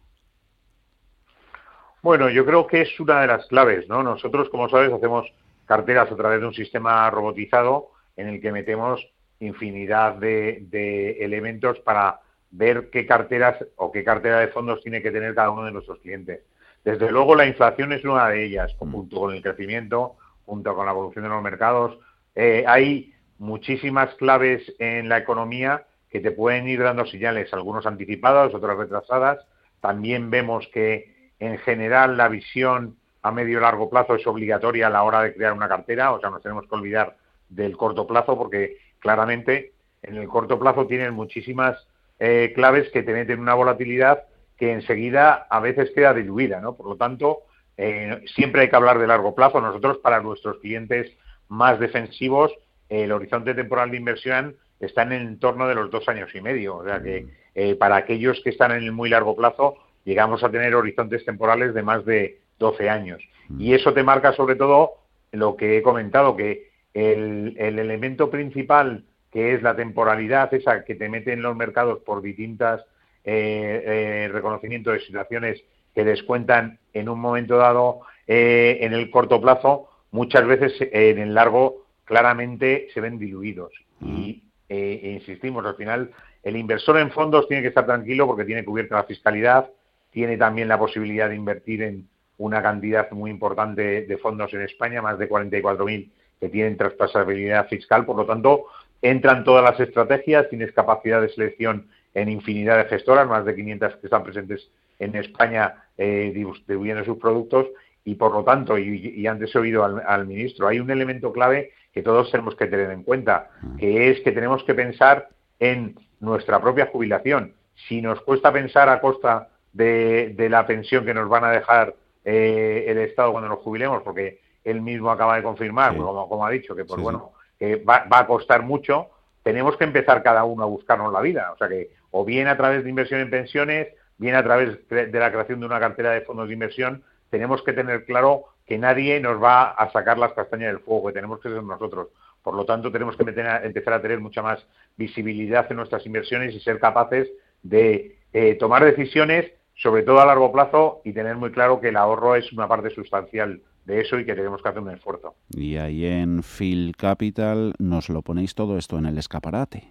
Speaker 29: Bueno, yo creo que es una de las claves, ¿no? Nosotros, como sabes, hacemos carteras a través de un sistema robotizado en el que metemos infinidad de, elementos para ver qué carteras o qué cartera de fondos tiene que tener cada uno de nuestros clientes. Desde luego, la inflación es una de ellas, mm. junto con el crecimiento, junto con la evolución de los mercados. Eh, hay muchísimas claves en la economía que te pueden ir dando señales, algunos anticipadas, otras retrasadas, También vemos que en general la visión a medio y largo plazo es obligatoria a la hora de crear una cartera, o sea, nos tenemos que olvidar del corto plazo porque claramente en el corto plazo tienen muchísimas eh, claves que te meten una volatilidad que enseguida a veces queda diluida, ¿no? Por lo tanto, eh, siempre hay que hablar de largo plazo. Nosotros, para nuestros clientes más defensivos, el horizonte temporal de inversión está en el entorno de los dos años y medio. O sea que eh, para aquellos que están en el muy largo plazo, llegamos a tener horizontes temporales de más de 12 años. Y eso te marca sobre todo lo que he comentado, que el, el elemento principal que es la temporalidad esa que te mete en los mercados por distintas eh, eh, reconocimientos de situaciones que descuentan en un momento dado eh, en el corto plazo, muchas veces en el largo claramente se ven diluidos. Y e insistimos, al final el inversor en fondos tiene que estar tranquilo porque tiene cubierta la fiscalidad, tiene también la posibilidad de invertir en una cantidad muy importante de fondos en España, más de 44.000 que tienen traspasabilidad fiscal, por lo tanto, entran todas las estrategias, tienes capacidad de selección en infinidad de gestoras, más de 500 que están presentes en España eh, distribuyendo sus productos y por lo tanto, y, antes he oído al, ministro, hay un elemento clave que todos tenemos que tener en cuenta, que es que tenemos que pensar en nuestra propia jubilación. Si nos cuesta pensar a costa de, la pensión que nos van a dejar eh, el Estado cuando nos jubilemos, porque él mismo acaba de confirmar, como, como, ha dicho, que pues bueno, que va, a costar mucho, tenemos que empezar cada uno a buscarnos la vida. O sea que, o bien a través de inversión en pensiones, bien a través de la creación de una cartera de fondos de inversión, tenemos que tener claro que nadie nos va a sacar las castañas del fuego, que tenemos que ser nosotros. Por lo tanto, tenemos que empezar a tener mucha más visibilidad en nuestras inversiones y ser capaces de eh, tomar decisiones, sobre todo a largo plazo, y tener muy claro que el ahorro es una parte sustancial de eso y que tenemos que hacer un esfuerzo.
Speaker 3: Y ahí en Phil Capital nos lo ponéis todo esto en el escaparate,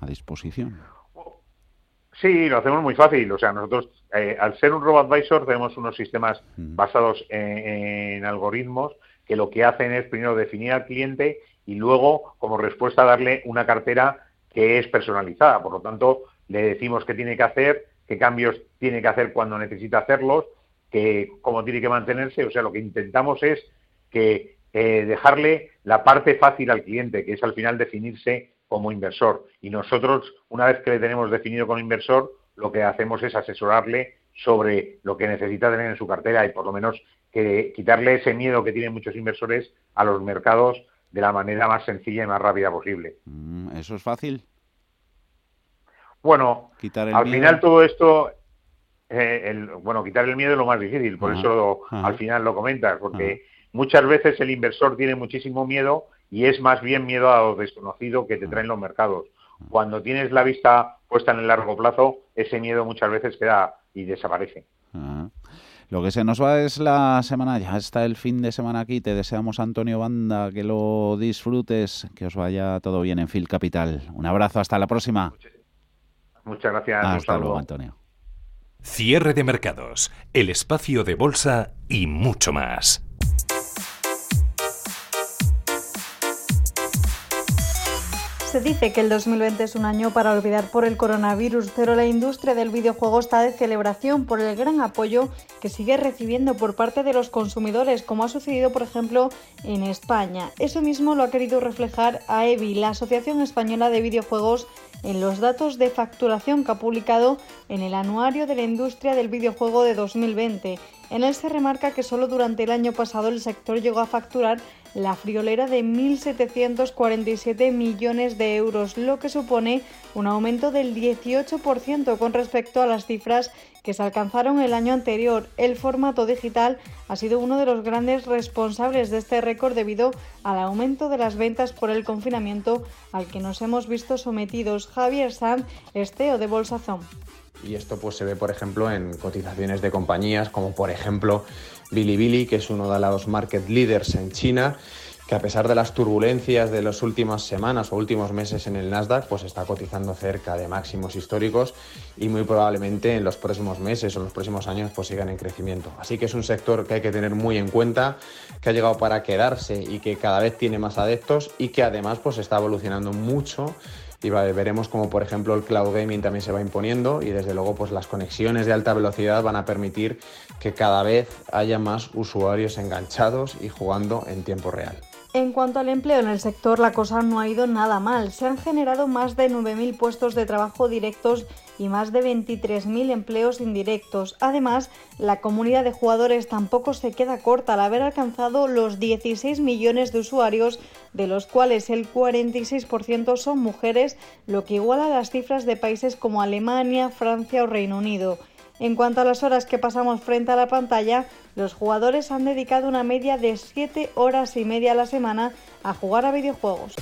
Speaker 3: a disposición.
Speaker 29: Sí, lo hacemos muy fácil. O sea, nosotros, eh, al ser un robot advisor, tenemos unos sistemas mm. basados en, algoritmos que lo que hacen es primero definir al cliente y luego, como respuesta, darle una cartera que es personalizada. Por lo tanto, le decimos qué tiene que hacer, qué cambios tiene que hacer cuando necesita hacerlos que cómo tiene que mantenerse. O sea, lo que intentamos es que eh, dejarle la parte fácil al cliente, que es al final definirse como inversor. Y nosotros, una vez que le tenemos definido como inversor, lo que hacemos es asesorarle sobre lo que necesita tener en su cartera y por lo menos que quitarle ese miedo que tienen muchos inversores a los mercados de la manera más sencilla y más rápida posible.
Speaker 3: Mm, ¿Eso es fácil?
Speaker 29: Bueno, al final todo esto eh, el, bueno, quitar el miedo es lo más difícil, por eso al final lo comentas, porque muchas veces el inversor tiene muchísimo miedo y es más bien miedo a lo desconocido que te traen los mercados. Cuando tienes la vista puesta en el largo plazo, ese miedo muchas veces queda y desaparece.
Speaker 3: Lo que se nos va es la semana, ya está el fin de semana aquí. Te deseamos, Antonio Banda, que lo disfrutes, que os vaya todo bien en Phil Capital. Un abrazo, hasta la próxima.
Speaker 29: Muchas gracias.
Speaker 3: Hasta luego, Antonio.
Speaker 18: Cierre de mercados, el espacio de bolsa y mucho más.
Speaker 7: Se dice que el 2020 es un año para olvidar por el coronavirus, pero la industria del videojuego está de celebración por el gran apoyo que sigue recibiendo por parte de los consumidores, como ha sucedido, por ejemplo, en España. Eso mismo lo ha querido reflejar AEVI, la Asociación Española de Videojuegos, en los datos de facturación que ha publicado en el Anuario de la Industria del Videojuego de 2020. En él se remarca que solo durante el año pasado el sector llegó a facturar la friolera de 1.747 millones de euros, lo que supone un aumento del 18% con respecto a las cifras que se alcanzaron el año anterior. El formato digital ha sido uno de los grandes responsables de este récord debido al aumento de las ventas por el confinamiento al que nos hemos visto sometidos. Javier Sanz, esteo de Bolsazón.
Speaker 30: Y esto pues se ve, por ejemplo, en cotizaciones de compañías como por ejemplo Bilibili, que es uno de los market leaders en China, que a pesar de las turbulencias de las últimas semanas o últimos meses en el Nasdaq, pues está cotizando cerca de máximos históricos y muy probablemente en los próximos meses o en los próximos años pues sigan en crecimiento. Así que es un sector que hay que tener muy en cuenta, que ha llegado para quedarse y que cada vez tiene más adeptos y que además pues está evolucionando mucho y veremos como por ejemplo el cloud gaming también se va imponiendo y desde luego pues las conexiones de alta velocidad van a permitir que cada vez haya más usuarios enganchados y jugando en tiempo real.
Speaker 7: En cuanto al empleo en el sector, la cosa no ha ido nada mal. Se han generado más de 9.000 puestos de trabajo directos y más de 23.000 empleos indirectos. Además, la comunidad de jugadores tampoco se queda corta al haber alcanzado los 16 millones de usuarios, de los cuales el 46% son mujeres, lo que iguala las cifras de países como Alemania, Francia o Reino Unido. En cuanto a las horas que pasamos frente a la pantalla, los jugadores han dedicado una media de 7 horas y media a la semana a jugar a videojuegos.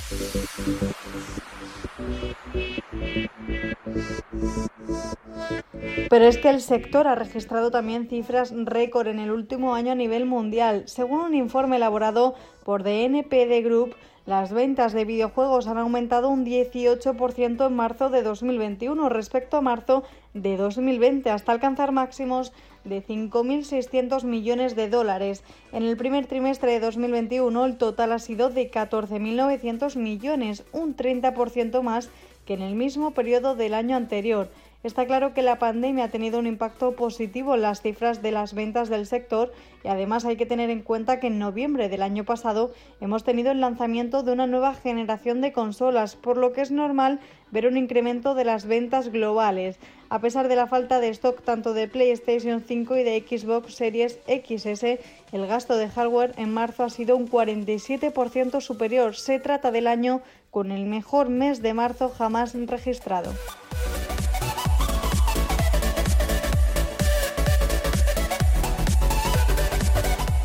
Speaker 7: Pero es que el sector ha registrado también cifras récord en el último año a nivel mundial. Según un informe elaborado por The NPD Group, las ventas de videojuegos han aumentado un 18% en marzo de 2021 respecto a marzo de 2020, hasta alcanzar máximos de 5.600 millones de dólares. En el primer trimestre de 2021 el total ha sido de 14.900 millones, un 30% más que en el mismo periodo del año anterior. Está claro que la pandemia ha tenido un impacto positivo en las cifras de las ventas del sector y además hay que tener en cuenta que en noviembre del año pasado hemos tenido el lanzamiento de una nueva generación de consolas, por lo que es normal ver un incremento de las ventas globales. A pesar de la falta de stock tanto de PlayStation 5 y de Xbox Series XS, el gasto de hardware en marzo ha sido un 47% superior. Se trata del año con el mejor mes de marzo jamás registrado.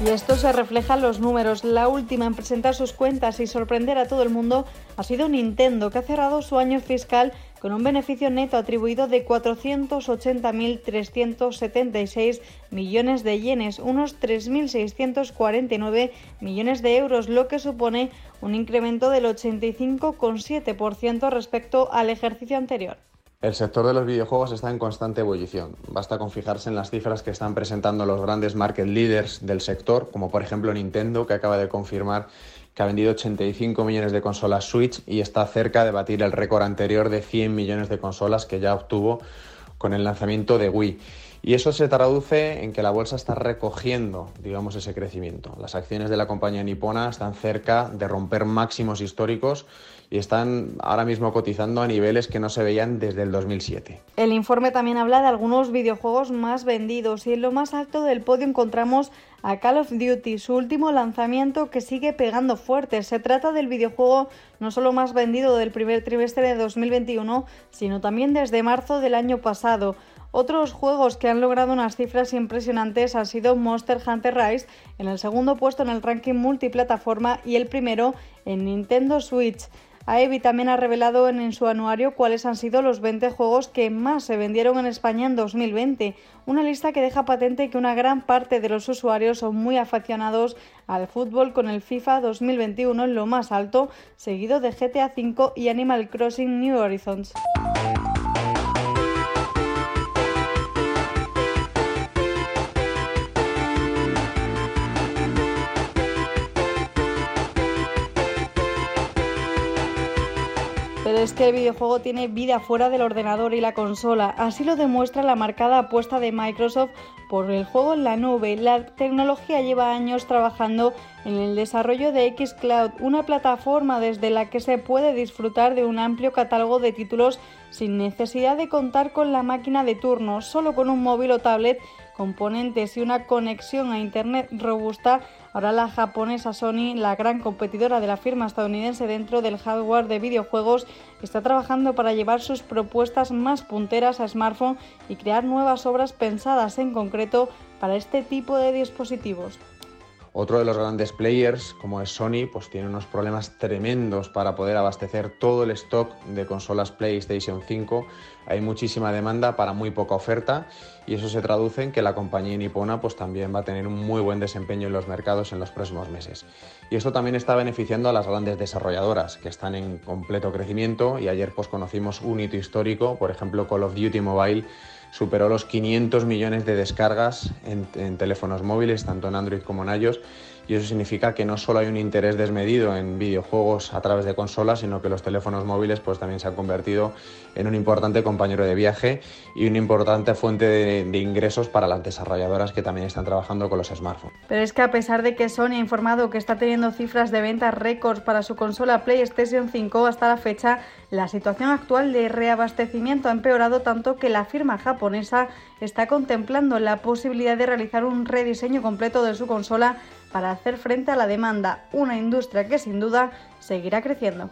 Speaker 7: Y esto se refleja en los números. La última en presentar sus cuentas y sorprender a todo el mundo ha sido Nintendo, que ha cerrado su año fiscal con un beneficio neto atribuido de 480.376 millones de yenes, unos 3.649 millones de euros, lo que supone un incremento del 85,7% respecto al ejercicio anterior.
Speaker 30: El sector de los videojuegos está en constante ebullición. Basta con fijarse en las cifras que están presentando los grandes market leaders del sector, como por ejemplo Nintendo, que acaba de confirmar que ha vendido 85 millones de consolas Switch y está cerca de batir el récord anterior de 100 millones de consolas que ya obtuvo con el lanzamiento de Wii. Y eso se traduce en que la bolsa está recogiendo, digamos, ese crecimiento. Las acciones de la compañía nipona están cerca de romper máximos históricos y están ahora mismo cotizando a niveles que no se veían desde el 2007.
Speaker 7: El informe también habla de algunos videojuegos más vendidos y en lo más alto del podio encontramos a Call of Duty, su último lanzamiento que sigue pegando fuerte. Se trata del videojuego no solo más vendido del primer trimestre de 2021, sino también desde marzo del año pasado. Otros juegos que han logrado unas cifras impresionantes han sido Monster Hunter Rise en el segundo puesto en el ranking multiplataforma y el primero en Nintendo Switch. AEBI también ha revelado en, su anuario cuáles han sido los 20 juegos que más se vendieron en España en 2020, una lista que deja patente que una gran parte de los usuarios son muy aficionados al fútbol con el FIFA 2021 en lo más alto, seguido de GTA V y Animal Crossing New Horizons. Es que el videojuego tiene vida fuera del ordenador y la consola. Así lo demuestra la marcada apuesta de Microsoft por el juego en la nube. La tecnología lleva años trabajando en el desarrollo de Xcloud, una plataforma desde la que se puede disfrutar de un amplio catálogo de títulos sin necesidad de contar con la máquina de turno, solo con un móvil o tablet componentes y una conexión a Internet robusta, ahora la japonesa Sony, la gran competidora de la firma estadounidense dentro del hardware de videojuegos, está trabajando para llevar sus propuestas más punteras a smartphone y crear nuevas obras pensadas en concreto para este tipo de dispositivos.
Speaker 30: Otro de los grandes players, como es Sony, pues tiene unos problemas tremendos para poder abastecer todo el stock de consolas PlayStation 5. Hay muchísima demanda para muy poca oferta y eso se traduce en que la compañía nipona pues también va a tener un muy buen desempeño en los mercados en los próximos meses. Y esto también está beneficiando a las grandes desarrolladoras que están en completo crecimiento y ayer pues conocimos un hito histórico, por ejemplo Call of Duty Mobile superó los 500 millones de descargas en, teléfonos móviles, tanto en Android como en iOS, y eso significa que no solo hay un interés desmedido en videojuegos a través de consolas, sino que los teléfonos móviles pues también se han convertido en un importante compañero de viaje y una importante fuente de, ingresos para las desarrolladoras que también están trabajando con los smartphones.
Speaker 7: Pero es que a pesar de que Sony ha informado que está teniendo cifras de ventas récords para su consola PlayStation 5 hasta la fecha, la situación actual de reabastecimiento ha empeorado tanto que la firma japonesa está contemplando la posibilidad de realizar un rediseño completo de su consola para hacer frente a la demanda, una industria que sin duda seguirá creciendo.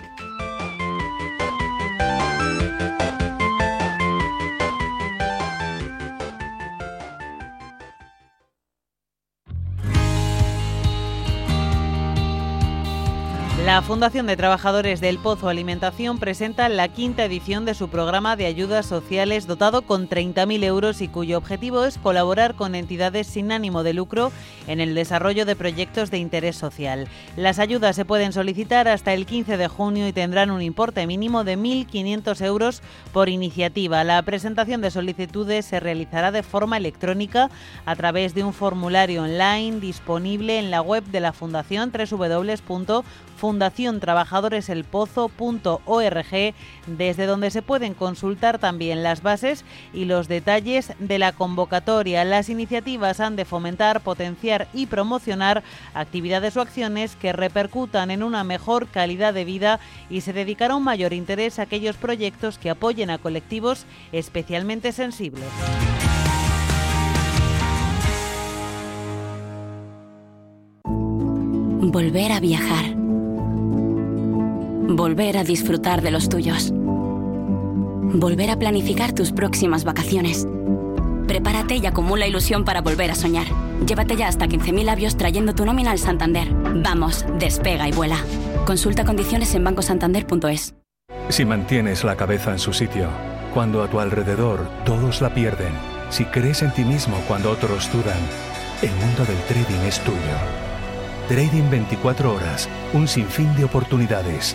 Speaker 14: La Fundación de Trabajadores del Pozo Alimentación presenta la quinta edición de su programa de ayudas sociales dotado con 30.000 euros y cuyo objetivo es colaborar con entidades sin ánimo de lucro en el desarrollo de proyectos de interés social. Las ayudas se pueden solicitar hasta el 15 de junio y tendrán un importe mínimo de 1.500 euros por iniciativa. La presentación de solicitudes se realizará de forma electrónica a través de un formulario online disponible en la web de la Fundación www fundaciontrabajadoreselpozo.org, desde donde se pueden consultar también las bases y los detalles de la convocatoria. Las iniciativas han de fomentar, potenciar y promocionar actividades o acciones que repercutan en una mejor calidad de vida y se dedicará un mayor interés a aquellos proyectos que apoyen a colectivos especialmente sensibles.
Speaker 31: Volver a viajar. Volver a disfrutar de los tuyos. Volver a planificar tus próximas vacaciones. Prepárate y acumula ilusión para volver a soñar. Llévate ya hasta 15.000 labios trayendo tu nómina al Santander. Vamos, despega y vuela. Consulta condiciones en bancosantander.es.
Speaker 18: Si mantienes la cabeza en su sitio, cuando a tu alrededor todos la pierden, si crees en ti mismo cuando otros dudan, el mundo del trading es tuyo. Trading 24 horas, un sinfín de oportunidades.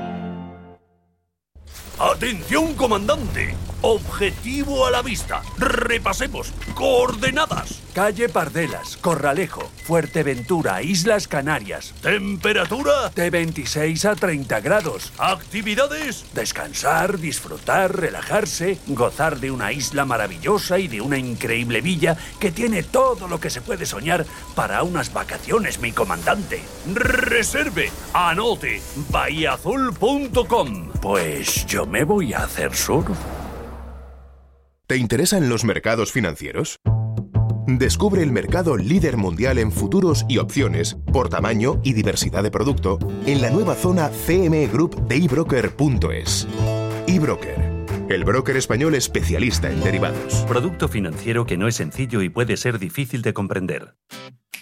Speaker 32: ¡Atención, comandante! Objetivo a la vista. Repasemos. Coordenadas.
Speaker 9: Calle Pardelas, Corralejo, Fuerteventura, Islas Canarias.
Speaker 32: Temperatura.
Speaker 9: De 26 a 30 grados.
Speaker 32: Actividades.
Speaker 9: Descansar, disfrutar, relajarse, gozar de una isla maravillosa y de una increíble villa que tiene todo lo que se puede soñar para unas vacaciones, mi comandante.
Speaker 32: Reserve. Anote. bahiaazul.com.
Speaker 9: Pues yo me voy a hacer surf.
Speaker 5: ¿Te interesan los mercados financieros? Descubre el mercado líder mundial en futuros y opciones por tamaño y diversidad de producto en la nueva zona CME Group de ebroker.es. eBroker, el broker español especialista en derivados.
Speaker 2: Producto financiero que no es sencillo y puede ser difícil de comprender.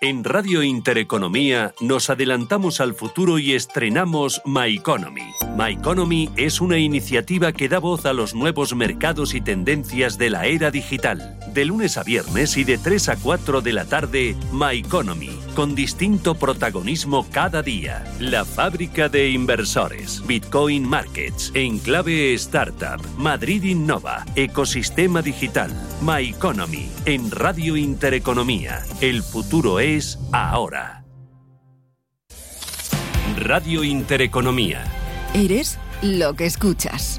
Speaker 2: En Radio Intereconomía nos adelantamos al futuro y estrenamos My Economy. My Economy es una iniciativa que da voz a los nuevos mercados y tendencias de la era digital. De lunes a viernes y de 3 a 4 de la tarde, My Economy, con distinto protagonismo cada día. La fábrica de inversores, Bitcoin Markets, Enclave Startup, Madrid Innova, Ecosistema Digital, My Economy, en Radio Intereconomía. El futuro es ahora. Radio Intereconomía.
Speaker 33: Eres lo que escuchas.